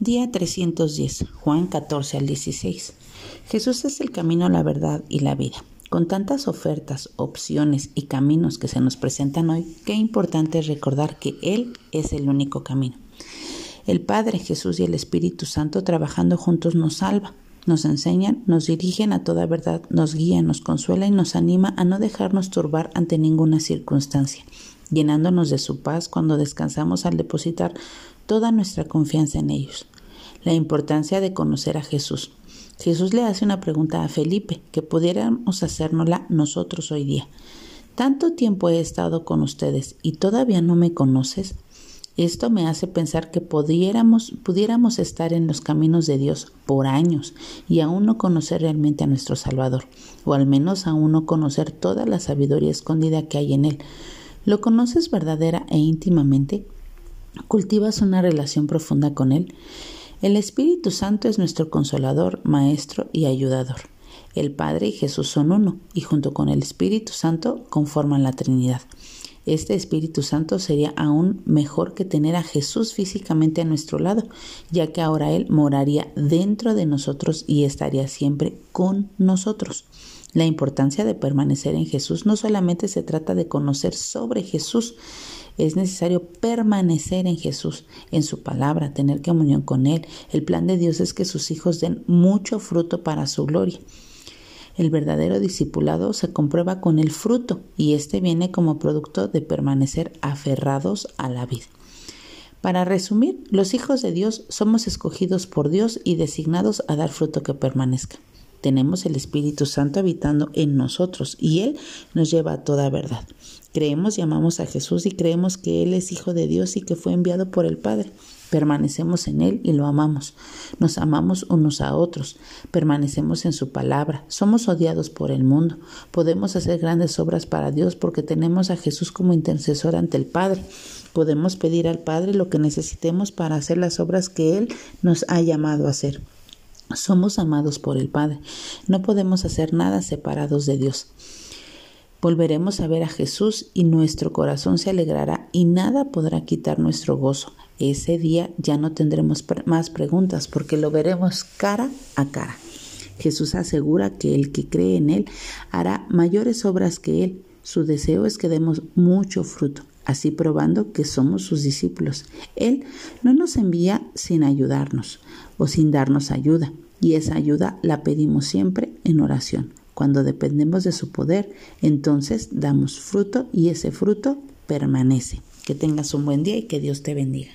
Día 310, Juan 14 al 16. Jesús es el camino, la verdad y la vida. Con tantas ofertas, opciones y caminos que se nos presentan hoy, qué importante es recordar que Él es el único camino. El Padre, Jesús y el Espíritu Santo trabajando juntos nos salva, nos enseñan, nos dirigen a toda verdad, nos guían, nos consuela y nos anima a no dejarnos turbar ante ninguna circunstancia, llenándonos de su paz cuando descansamos al depositar toda nuestra confianza en ellos. La importancia de conocer a Jesús. Jesús le hace una pregunta a Felipe que pudiéramos hacérnosla nosotros hoy día. Tanto tiempo he estado con ustedes y todavía no me conoces. Esto me hace pensar que pudiéramos, pudiéramos estar en los caminos de Dios por años y aún no conocer realmente a nuestro Salvador, o al menos aún no conocer toda la sabiduría escondida que hay en Él. ¿Lo conoces verdadera e íntimamente? Cultivas una relación profunda con Él. El Espíritu Santo es nuestro consolador, maestro y ayudador. El Padre y Jesús son uno, y junto con el Espíritu Santo conforman la Trinidad. Este Espíritu Santo sería aún mejor que tener a Jesús físicamente a nuestro lado, ya que ahora Él moraría dentro de nosotros y estaría siempre con nosotros. La importancia de permanecer en Jesús no solamente se trata de conocer sobre Jesús, es necesario permanecer en Jesús, en su palabra, tener comunión con Él. El plan de Dios es que sus hijos den mucho fruto para su gloria. El verdadero discipulado se comprueba con el fruto y este viene como producto de permanecer aferrados a la vida. Para resumir, los hijos de Dios somos escogidos por Dios y designados a dar fruto que permanezca. Tenemos el Espíritu Santo habitando en nosotros y Él nos lleva a toda verdad. Creemos y amamos a Jesús y creemos que Él es Hijo de Dios y que fue enviado por el Padre. Permanecemos en Él y lo amamos. Nos amamos unos a otros. Permanecemos en su palabra. Somos odiados por el mundo. Podemos hacer grandes obras para Dios porque tenemos a Jesús como intercesor ante el Padre. Podemos pedir al Padre lo que necesitemos para hacer las obras que Él nos ha llamado a hacer. Somos amados por el Padre. No podemos hacer nada separados de Dios. Volveremos a ver a Jesús y nuestro corazón se alegrará y nada podrá quitar nuestro gozo. Ese día ya no tendremos más preguntas porque lo veremos cara a cara. Jesús asegura que el que cree en Él hará mayores obras que Él. Su deseo es que demos mucho fruto, así probando que somos sus discípulos. Él no nos envía sin ayudarnos o sin darnos ayuda, y esa ayuda la pedimos siempre en oración. Cuando dependemos de su poder, entonces damos fruto y ese fruto permanece. Que tengas un buen día y que Dios te bendiga.